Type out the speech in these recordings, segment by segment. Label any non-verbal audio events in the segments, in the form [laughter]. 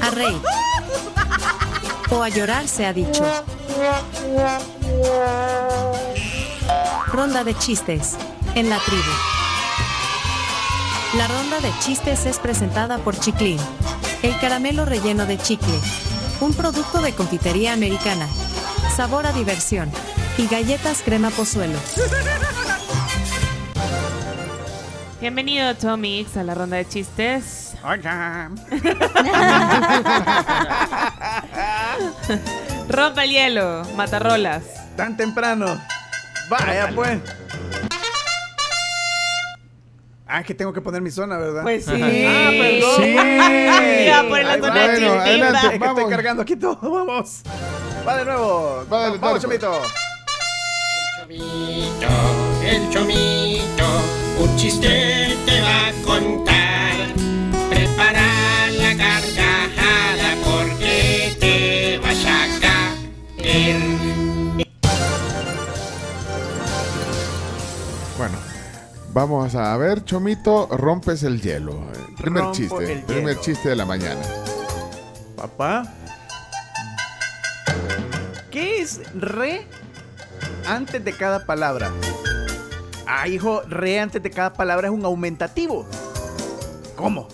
A reír. O a llorar se ha dicho. Ronda de chistes. En la tribu. La ronda de chistes es presentada por Chiclin. El caramelo relleno de chicle. Un producto de confitería americana. Sabor a diversión. Y galletas crema pozuelo. Bienvenido Tomix a la ronda de chistes. Hola. [laughs] Rompa el hielo, matarrolas. Tan temprano. Vaya pues. Ah, que tengo que poner mi zona, ¿verdad? Pues sí. [laughs] Ah, perdón. Sí. Ya, por la Ahí zona va. de Bueno, adelante. Es que estoy cargando aquí todo. [laughs] Vamos. Va de nuevo. Va, Vamos, chomito. Chomito, el chomito, un chiste te va a contar. Vamos a ver, Chomito, rompes el hielo. Primer Rompo chiste, el primer hielo. chiste de la mañana. Papá. ¿Qué es re antes de cada palabra? Ah, hijo, re antes de cada palabra es un aumentativo. ¿Cómo?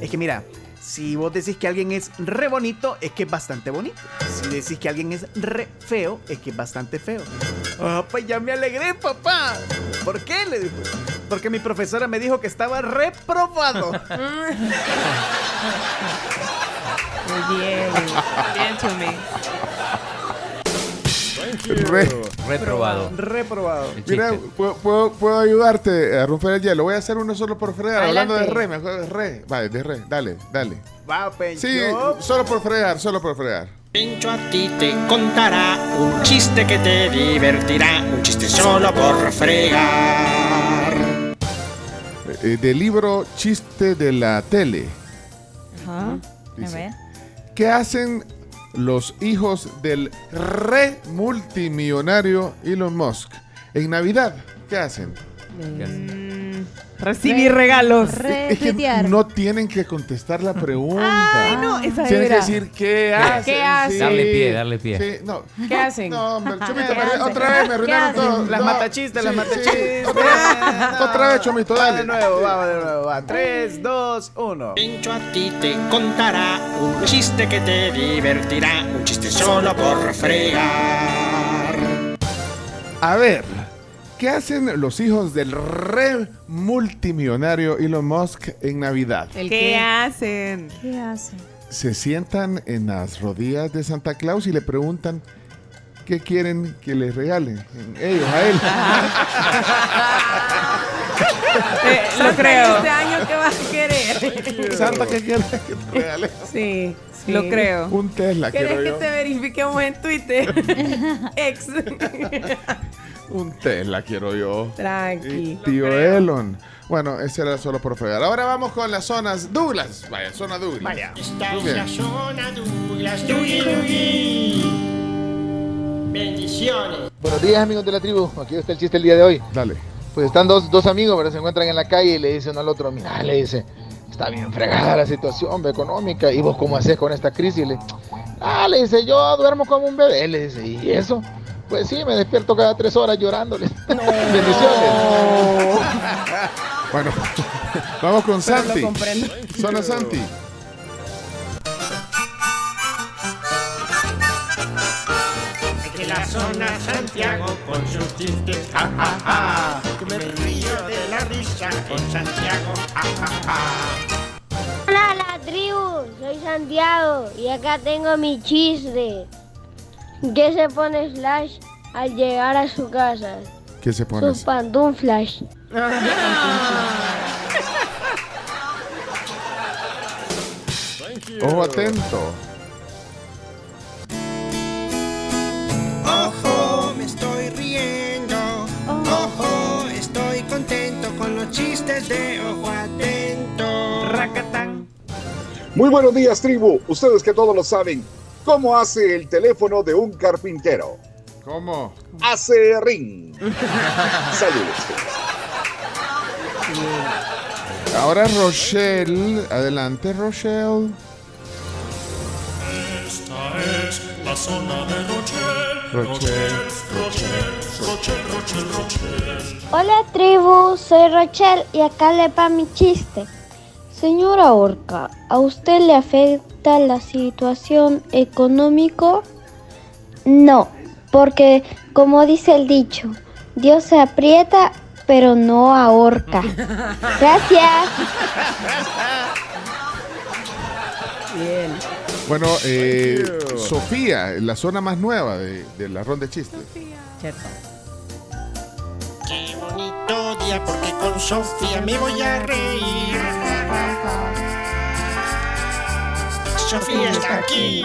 Es que mira, si vos decís que alguien es re bonito, es que es bastante bonito. Si decís que alguien es re feo, es que es bastante feo. Ah, pues ya me alegré, papá. ¿Por qué? Le dijo. Porque mi profesora me dijo que estaba reprobado. [laughs] Muy bien. Bien, Tomix. Re- Reprobado. reprobado. Mira, puedo, puedo- puedo ayudarte a romper el hielo. Voy a hacer uno solo por fregar. Hablando de re, me acuerdo de re. Vale, de re. Dale, dale. Va, pues, Sí, solo por fregar, solo por fregar. Pencho a ti te contará un chiste que te divertirá, un chiste solo por fregar. Eh, del libro Chiste de la tele. Ajá. A Dice, ver. ¿Qué hacen los hijos del re multimillonario Elon Musk en Navidad? ¿Qué hacen? Mm, recibir regalos. Es que Retuitear. no tienen que contestar la pregunta. Ay, no, esa Tienen que era. decir qué hacen. ¿Qué hacen? Darle pie, darle pie. Sí, no. ¿Qué hacen? No, hombre, Chomito, ¿Qué me- hacen? otra vez me ¿Qué arruinaron hacen? todo. Las No, matachistes, las sí, sí. Otra vez, otra vez, Chomito, Va de dale. nuevo, va de nuevo, va. 3, 2, 1. Pencho a ti te contará un chiste que te divertirá, un chiste solo por fregar. A ver, ¿qué hacen los hijos del re multimillonario Elon Musk en Navidad? ¿El ¿Qué hacen? ¿Qué hace? Se sientan en las rodillas de Santa Claus y le preguntan qué quieren que les regalen. Ellos, a él. [laughs] Eh, lo creo. Este año, ¿qué vas a querer? [laughs] Santa, ¿qué quiere que te regale? Sí, lo creo. Un Tesla, ¿Querés quiero que yo. te verifiquemos en Twitter? [laughs] Ex. Un Tesla, quiero yo. Tranqui. Y tío Elon. Bueno, ese era solo por fregar. Ahora vamos con las zonas Douglas. Vaya, zona Douglas. Vaya. Esta es bien. la zona Douglas, Dougie Dougie. Bendiciones. Buenos días amigos de la tribu, aquí está el chiste el día de hoy. Dale. Pues están dos, dos amigos, pero se encuentran en la calle y le dicen uno al otro, mira, le dice, está bien fregada la situación económica, ¿y vos cómo haces con esta crisis? Le, ah, le dice, yo duermo como un bebé, le dice, ¿y eso? Pues sí, me despierto cada tres horas llorándole. [laughs] Bendiciones. [laughs] Bueno, vamos con Pero Santi. Zona Santi. De la zona Santiago con sus chistes, ja, ja, ja. Que me río de la risa con Santiago, ja, ja, ja. Hola la tribu, soy Santiago y acá tengo mi chiste. ¿Qué se pone Slash al llegar a su casa? ¿Qué se pone? Sus pantuflas. Ojo atento. Ojo, me estoy riendo. Ojo, estoy contento con los chistes de ojo atento. Racatán. Muy buenos días, tribu. Ustedes que todos lo saben, ¿cómo hace el teléfono de un carpintero? ¿Cómo? Hace ring. [laughs] Saludos. Ahora Rochelle. Adelante, Rochelle. Esta es la zona de Rochelle. Rochelle, Rochelle, Rochelle, Rochelle, Rochelle. Hola tribu, soy Rochelle y acá le va mi chiste. Señora Orca, ¿a usted le afecta la situación económico? No, porque como dice el dicho, Dios se aprieta pero no ahorca. [laughs] Gracias. Bien. Bueno, eh, Sofía, la zona más nueva de, de la ronda de chistes. Qué bonito día porque con Sofía me voy a reír. Sofía está aquí.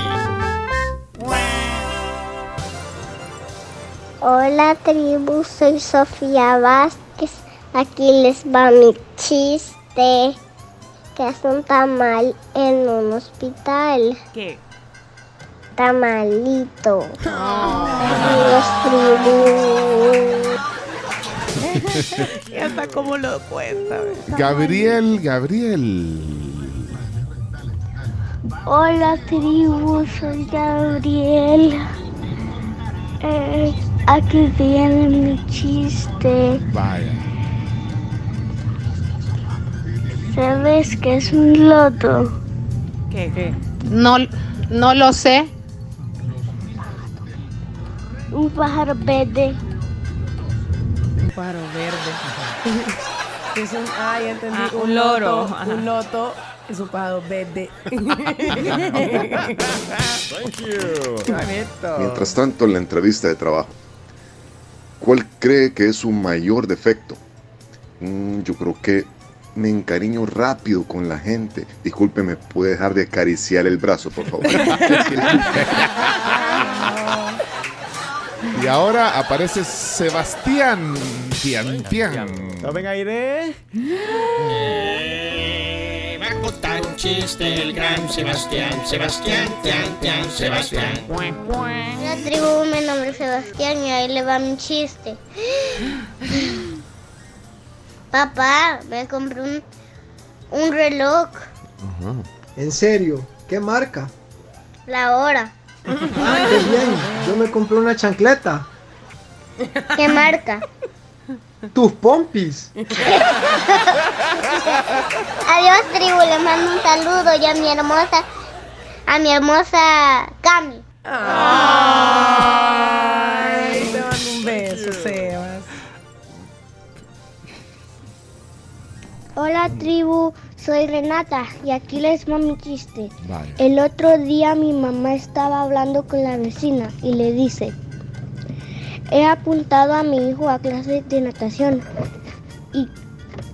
Hola tribu, soy Sofía Vázquez. Aquí les va mi chiste. Que es un tamal en un hospital. ¿Qué? Tamalito. [laughs] Adiós tribu. Y hasta cómo lo cuenta. Gabriel, Gabriel. Hola tribu, soy Gabriel. Eh, aquí viene mi chiste. Vaya. ¿Sabes qué es un loto? ¿Qué? ¿Qué? No, no lo sé. Un pájaro verde. Un pájaro verde. [laughs] es un, ah, ya entendí. Ah, un loro. loto. Un loto es un pájaro verde. Mientras tanto, en la entrevista de trabajo, ¿cuál cree que es su mayor defecto? Mm, yo creo que me encariño rápido con la gente. Discúlpeme, ¿puede dejar de acariciar el brazo, por favor? Y ahora aparece Sebastián. Tian, tian. Tomen aire. Contar un chiste el gran Sebastián. Sebastián, Tian, Tian, Sebastián. La tribu, mi nombre es Sebastián y ahí le va mi chiste. [gasps] Papá, me compré un, un reloj, ¿En serio? ¿Qué marca? la hora. Ah, qué bien. Yo me compré una chancleta. ¿Qué marca? Tus pompis. [laughs] Adiós tribu, le mando un saludo y a mi hermosa, a mi hermosa Cami. Ay, te mando un beso, Sebas. Hola tribu, soy Renata y aquí les va mi chiste. El otro día mi mamá estaba hablando con la vecina y le dice, he apuntado a mi hijo a clases de natación. ¿Y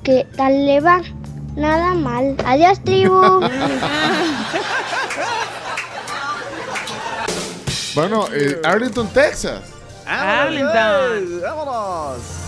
qué tal le va? Nada mal. Adiós tribu. Bueno, eh, Arlington, Texas. Arlington. ¡Vámonos!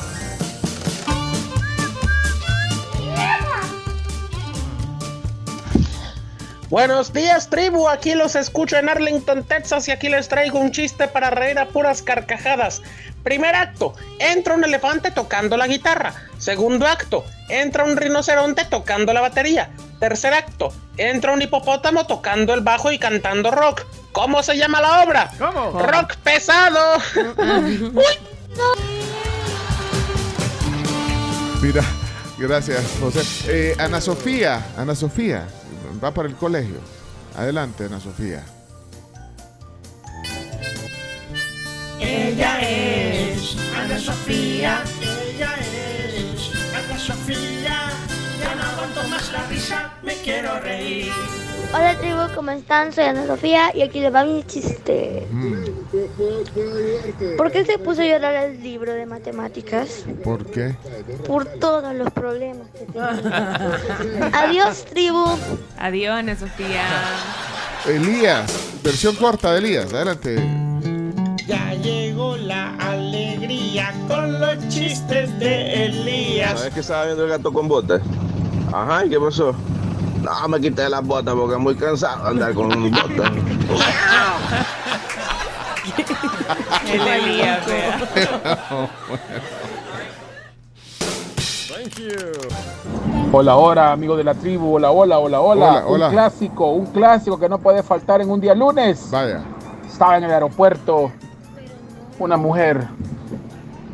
Buenos días, tribu. Aquí los escucho en Arlington, Texas, y aquí les traigo un chiste para reír a puras carcajadas. Primer acto, entra un elefante tocando la guitarra. Segundo acto, entra un rinoceronte tocando la batería. Tercer acto, entra un hipopótamo tocando el bajo y cantando rock. ¿Cómo se llama la obra? ¿Cómo? Rock pesado. [laughs] Mira, gracias, José. Eh, Ana Sofía, Ana Sofía, va para el colegio. Adelante, Ana Sofía. Ella es Ana Sofía. Ella es Ana Sofía. Ya no aguanto más la risa, me quiero reír. Hola tribu, ¿cómo están? Soy Ana Sofía y aquí les va mi chiste. ¿Por qué se puso a llorar el libro de matemáticas? ¿Por qué? Por todos los problemas que tengo. Adiós tribu. Adiós, Ana Sofía. Elías, versión corta de Elías. Adelante. Ya llegó la alegría con los chistes de Elías. ¿Sabes que estaba viendo el gato con botas? Ajá, ¿y qué pasó? No, me quité las botas porque es muy cansado de andar con botas. [laughs] El Elías, vea. Hola, hola, amigo de la tribu. Hola, hola, hola, hola. Hola, hola. Un clásico, un clásico que no puede faltar en un día lunes. Vaya. Estaba en el aeropuerto una mujer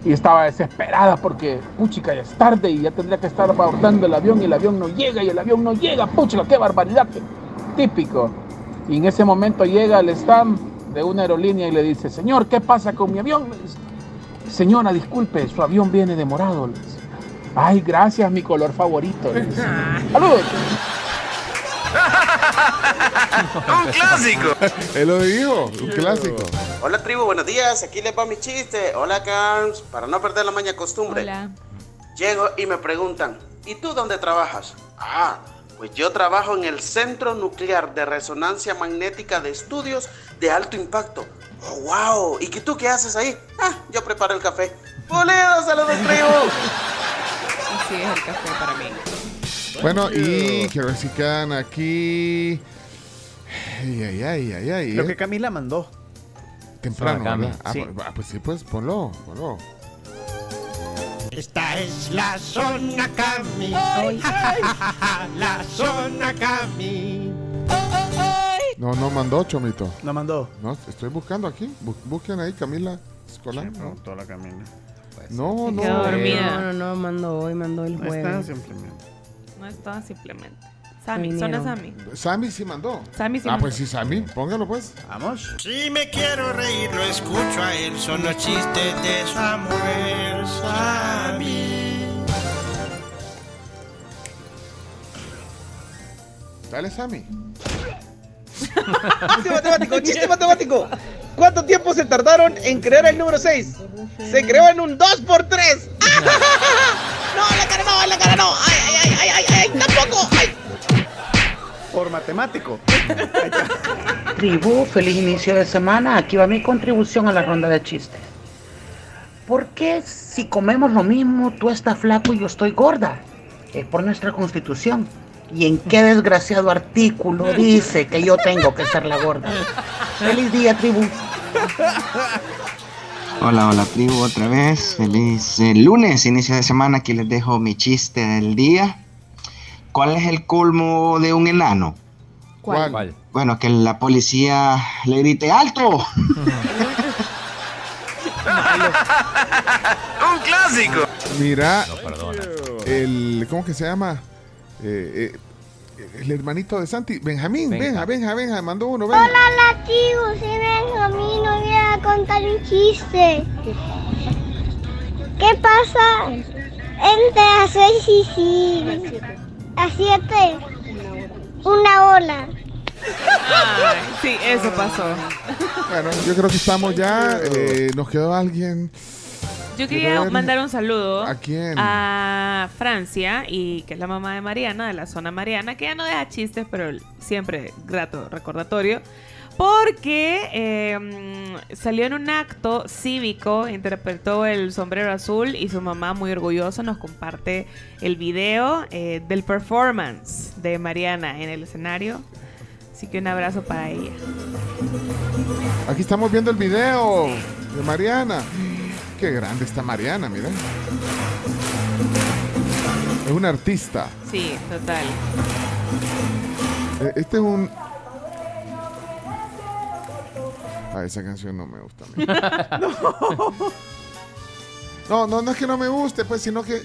y estaba desesperada porque, puchica, ya es tarde y ya tendría que estar abordando el avión y el avión no llega y el avión no llega. Puchica, qué barbaridad. típico. Y en ese momento llega el stand de una aerolínea y le dice, señor, ¿qué pasa con mi avión? Le dice, Señora, disculpe, su avión viene demorado. Le dice, Ay, gracias, mi color favorito. le dice. [laughs] Saludos. Un clásico. Él lo dijo, un clásico. Hola tribu, buenos días. Aquí les va mi chiste. Hola Carms. Para no perder la maña costumbre. Hola. Llego y me preguntan, ¿y tú dónde trabajas? Ah, pues yo trabajo en el Centro Nuclear de Resonancia Magnética de Estudios de Alto Impacto. Oh, wow. ¿Y qué tú qué haces ahí? Ah, yo preparo el café. ¡Pulido, saludos tribu! Así es el café para mí. Bueno, y quiero ver si quedan aquí. Ay, ay, ay, ay, ay. Lo que Camila mandó. Temprano. ¿verdad? Ah, Sí. pues, ah, pues sí, pues ponlo, ponlo. Esta es la zona Cami. [laughs] la zona Cami. No, no mandó, Chomito. No mandó. No, estoy buscando aquí. Bu- busquen ahí, Camila Escolar. No, toda la Camila. No, Se no. quedó dormida. No, no, no, mandó hoy, mandó el No está jueves. simplemente. No está simplemente. Sammy, zona Sammy. Sammy sí mandó. Sammy sí Ah, mandó. pues sí, Sammy. Póngalo pues. Vamos. Si me quiero reír, lo escucho a él. Son los chistes de Samuel Sammy. Dale, Sammy. [laughs] Chiste matemático, chiste matemático. ¿Cuánto tiempo se tardaron en crear el número 6? Se creó en un 2x3. [laughs] [laughs] No, la cara no, la cara no. Ay, ay, ay, ay, ay, ay, tampoco. Ay. Por matemático. Tribu, feliz inicio de semana. Aquí va mi contribución a la ronda de chistes. ¿Por qué si comemos lo mismo, tú estás flaco y yo estoy gorda? Es por nuestra constitución. ¿Y en qué desgraciado artículo dice que yo tengo que ser la gorda? Feliz día, tribu. Hola, hola tribu, otra vez. Feliz eh, lunes, inicio de semana. Aquí les dejo mi chiste del día. ¿Cuál es el colmo de un enano? ¿Cuál? Bueno, que la policía le grite ¡Alto! [laughs] Un clásico. Mira, perdona. el, ¿cómo que se llama? Eh, eh, el hermanito de Santi, Benjamín, Benja. Benja, Benja, Benja, mandó uno, Benja. Hola, la tribu, soy Benjamín, hoy voy a contar un chiste. ¿Qué pasa entre las 6 y sí, a 7? Una ola. Ay, sí, eso pasó. Bueno, yo creo que estamos ya. eh, nos quedó alguien. Yo quería mandar un saludo ¿A quién? a Francia, y que es la mamá de Mariana, de la zona Mariana, que ya no deja chistes, pero siempre grato recordatorio. Porque eh, mm, salió en un acto cívico, interpretó el sombrero azul y su mamá muy orgullosa nos comparte el video eh, del performance de Mariana en el escenario. Así que un abrazo para ella. Aquí estamos viendo el video de Mariana. Qué grande está Mariana, mira. Es una artista. Sí, total. Eh, Este es un. Ah, esa canción no me gusta. a mí. [laughs] No, no, no es que no me guste, pues, sino que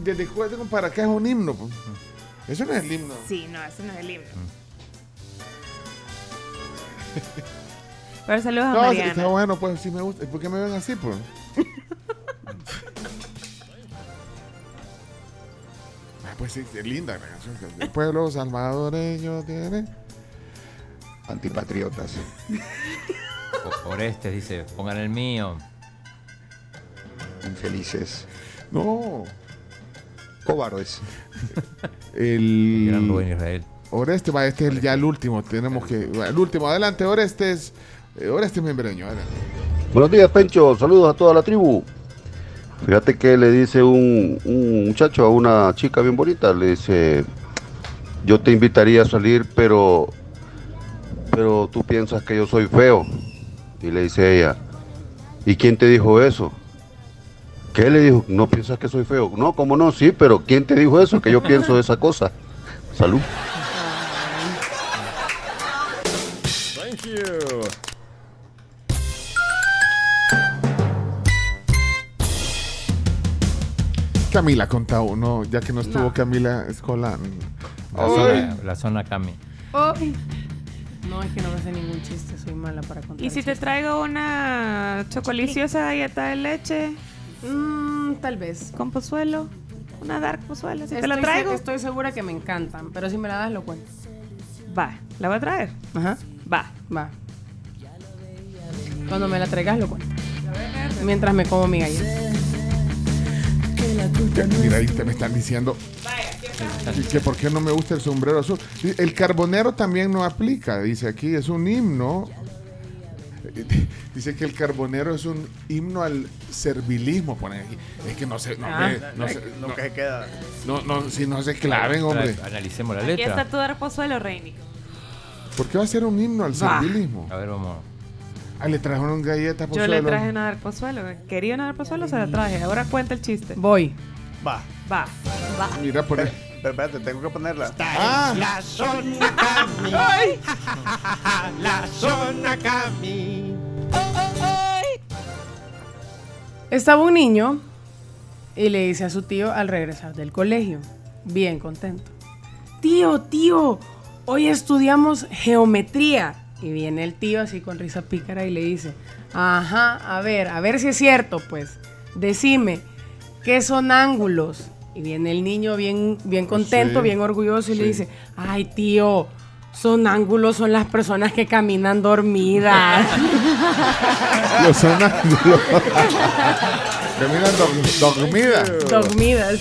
desde juego para acá es un himno. pues. Eso no es el himno. Sí, no, ese no es el himno. Pero saludos a No, Mariana. está bueno, pues sí me gusta. ¿Por qué me ven así, pues? Pues sí, es linda la canción. El pueblo salvadoreño tiene. Antipatriotas. O- Orestes dice, pongan el mío. Infelices. No. Cobardes. [laughs] El. Gran Rubén Israel. Oreste, va, este es el- ya el último. Tenemos que. El último, adelante, Orestes. Eh, Orestes Membreño, adelante. Buenos días, Pencho. Saludos a toda la tribu. Fíjate que le dice un, un muchacho a una chica bien bonita. Le dice, yo te invitaría a salir, pero, pero tú piensas que yo soy feo. Y le dice ella, ¿y quién te dijo eso? ¿Qué le dijo? ¿No piensas que soy feo? No, ¿cómo no? Sí, pero ¿quién te dijo eso? Que yo pienso esa cosa. Salud. Camila conta uno, ya que no estuvo No. Camila Escola. La zona, la zona Cami. No, es que no me sé ningún chiste, soy mala para contar. ¿Y si te traigo una chocoliciosa galleta de leche? Mm, tal vez. ¿Con pozuelo? Una dark pozuelo, si te la se- traigo. Estoy segura que me encantan, pero si me la das lo cuento. Va, ¿la voy a traer? Ajá. Va. Va. Cuando me la traigas lo cuento. Mientras me como mi galleta. Mira, ahí te me están diciendo que, que por qué no me gusta el sombrero azul. El carbonero también no aplica, dice aquí, es un himno. Dice que el carbonero es un himno al servilismo, ponen aquí. Es que no sé, no, Ah, me- no sé, lo no- que queda. no, no, si no se claven, hombre. Analicemos la Aquí está letra. tu dark pozuelo, Reini. ¿Por qué va a ser un himno al servilismo? A ver, vamos. Ah, le trajeron galletas Yo le traje una dark pozuelo. Quería una dark pozuelo, se la traje. Ahora cuenta el chiste. Voy. Va. Va. Va. Mira, por Pero, pero espérate, tengo que ponerla. Ah. La zona Cami. [laughs] La zona Cami. Estaba un niño y le dice a su tío al regresar del colegio, bien contento. Tío, tío, hoy estudiamos geometría. Y viene el tío así con risa pícara y le dice, ajá, a ver, a ver si es cierto, pues, decime, ¿qué son ángulos? Y viene el niño bien, bien contento, Sí, bien orgulloso y le dice, ay tío, son ángulos, son las personas que caminan dormidas. [laughs] Los sonámbulos. [laughs] Caminan dor- dormidas. Dormidas.